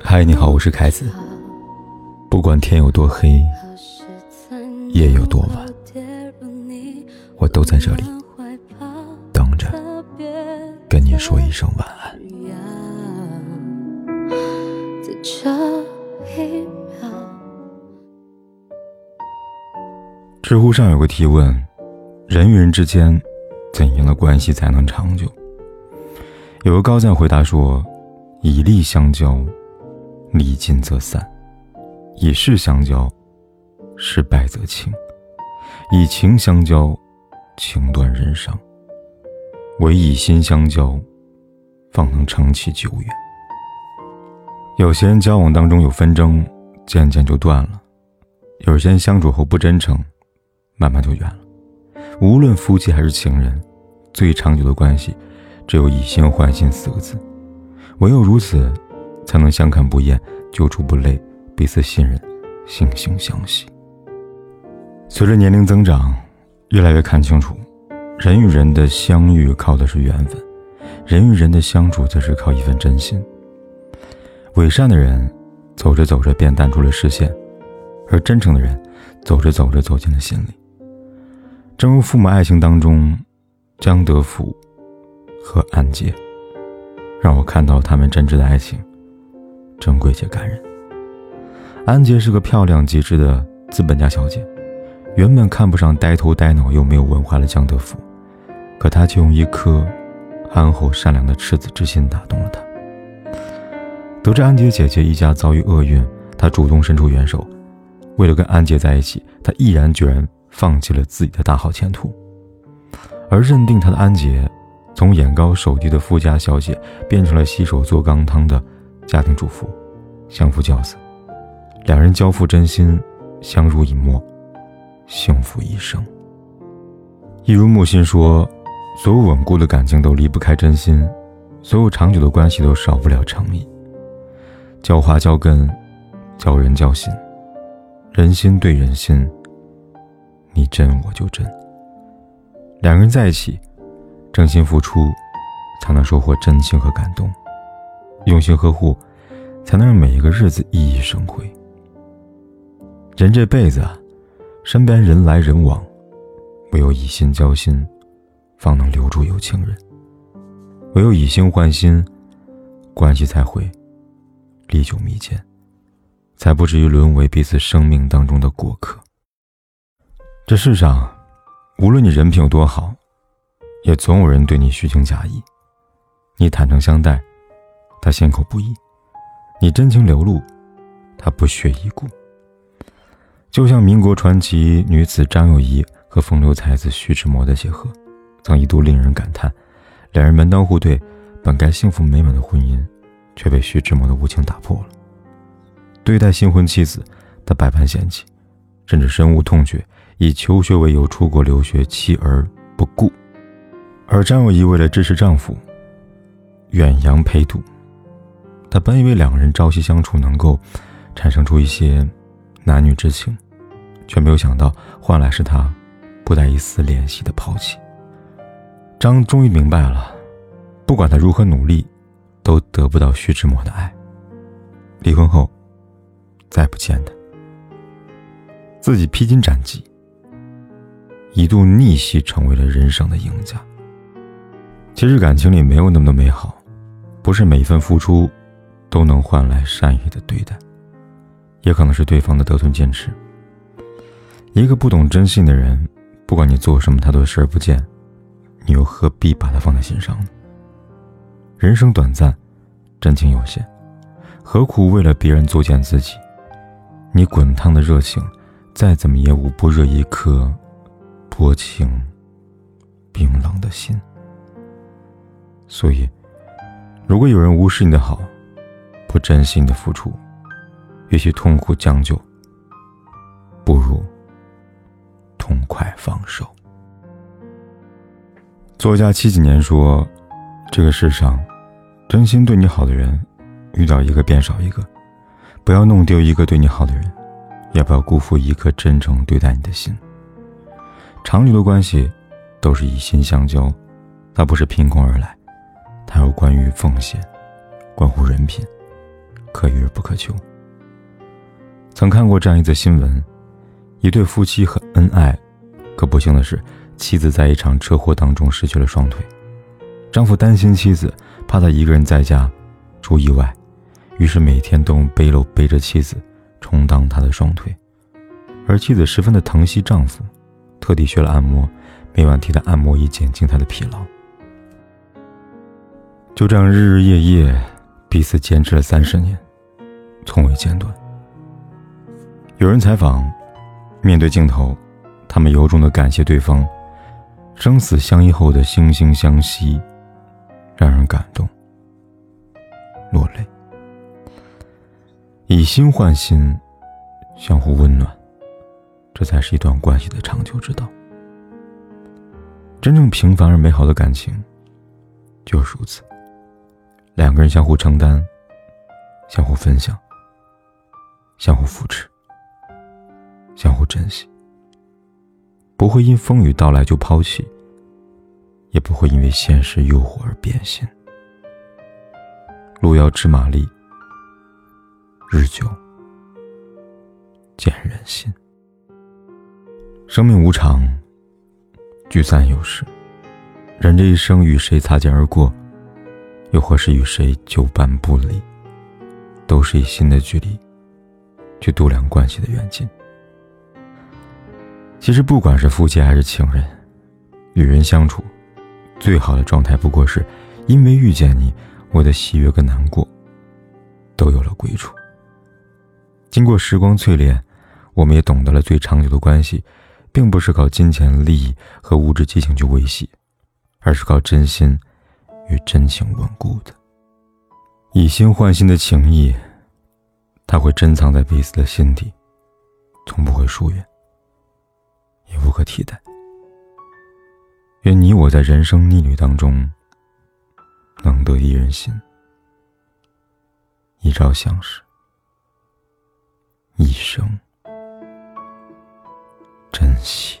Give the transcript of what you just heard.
嗨，你好，我是凯子。不管天有多黑，夜有多晚，我都在这里等着跟你说一声晚安。知乎上有个提问：人与人之间，怎样的关系才能长久？有个高赞回答说：“以利相交，利尽则散；以势相交，势败则倾；以情相交，情断人伤。唯以心相交，方能长期久远。”有些人交往当中有纷争，渐渐就断了；有些人相处后不真诚，慢慢就远了。无论夫妻还是情人，最长久的关系。只有以心换心四个字，唯有如此，才能相看不厌，久处不累，彼此信任，惺惺相惜。随着年龄增长，越来越看清楚，人与人的相遇靠的是缘分，人与人的相处则是靠一份真心。伪善的人，走着走着便淡出了视线，而真诚的人，走着走着走进了心里。正如父母爱情当中，江德福。和安杰，让我看到了他们真挚的爱情，珍贵且感人。安杰是个漂亮极致的资本家小姐，原本看不上呆头呆脑又没有文化的江德福，可他却用一颗憨厚善良的赤子之心打动了他。得知安杰姐姐一家遭遇厄运，他主动伸出援手，为了跟安杰在一起，他毅然决然放弃了自己的大好前途，而认定他的安杰。从眼高手低的富家小姐变成了洗手做羹汤的家庭主妇，相夫教子，两人交付真心，相濡以沫，幸福一生。一如木心说：“所有稳固的感情都离不开真心，所有长久的关系都少不了诚意。浇花浇根，交人交心，人心对人心，你真我就真。两个人在一起。”真心付出，才能收获真情和感动；用心呵护，才能让每一个日子熠熠生辉。人这辈子，身边人来人往，唯有以心交心，方能留住有情人；唯有以心换心，关系才会历久弥坚，才不至于沦为彼此生命当中的过客。这世上，无论你人品有多好。也总有人对你虚情假意，你坦诚相待，他心口不一；你真情流露，他不屑一顾。就像民国传奇女子张幼仪和风流才子徐志摩的结合，曾一度令人感叹，两人门当户对，本该幸福美满的婚姻，却被徐志摩的无情打破了。对待新婚妻子，他百般嫌弃，甚至深恶痛绝，以求学为由出国留学，妻而不顾。而张幼仪为了支持丈夫，远洋陪读。她本以为两个人朝夕相处能够产生出一些男女之情，却没有想到换来是她不带一丝怜惜的抛弃。张终于明白了，不管他如何努力，都得不到徐志摩的爱。离婚后，再不见他，自己披荆斩棘，一度逆袭，成为了人生的赢家。其实感情里没有那么多美好，不是每一份付出都能换来善意的对待，也可能是对方的得寸进尺。一个不懂珍惜的人，不管你做什么，他都视而不见，你又何必把他放在心上呢？人生短暂，真情有限，何苦为了别人作践自己？你滚烫的热情，再怎么也捂不热一颗薄情冰冷的心。所以，如果有人无视你的好，不珍惜你的付出，与其痛苦将就，不如痛快放手。作家七几年说：“这个世上，真心对你好的人，遇到一个便少一个。不要弄丢一个对你好的人，也不要辜负一颗真诚对待你的心。长久的关系，都是以心相交，它不是凭空而来。”它有关于奉献，关乎人品，可遇而不可求。曾看过这样一则新闻：一对夫妻很恩爱，可不幸的是，妻子在一场车祸当中失去了双腿。丈夫担心妻子，怕她一个人在家出意外，于是每天都用背篓背着妻子，充当她的双腿。而妻子十分的疼惜丈夫，特地学了按摩，每晚替他按摩以减轻他的疲劳。就这样日日夜夜，彼此坚持了三十年，从未间断。有人采访，面对镜头，他们由衷的感谢对方，生死相依后的惺惺相惜，让人感动，落泪。以心换心，相互温暖，这才是一段关系的长久之道。真正平凡而美好的感情，就是如此。两个人相互承担，相互分享，相互扶持，相互珍惜，不会因风雨到来就抛弃，也不会因为现实诱惑而变心。路遥知马力，日久见人心。生命无常，聚散有时，人这一生与谁擦肩而过？又或是与谁久伴不离，都是以心的距离去度量关系的远近。其实，不管是夫妻还是情人，与人相处，最好的状态不过是，因为遇见你，我的喜悦跟难过都有了归处。经过时光淬炼，我们也懂得了最长久的关系，并不是靠金钱利益和物质激情去维系，而是靠真心。与真情稳固的，以心换心的情谊，它会珍藏在彼此的心底，从不会疏远，也无可替代。愿你我在人生逆旅当中，能得一人心，一朝相识，一生珍惜。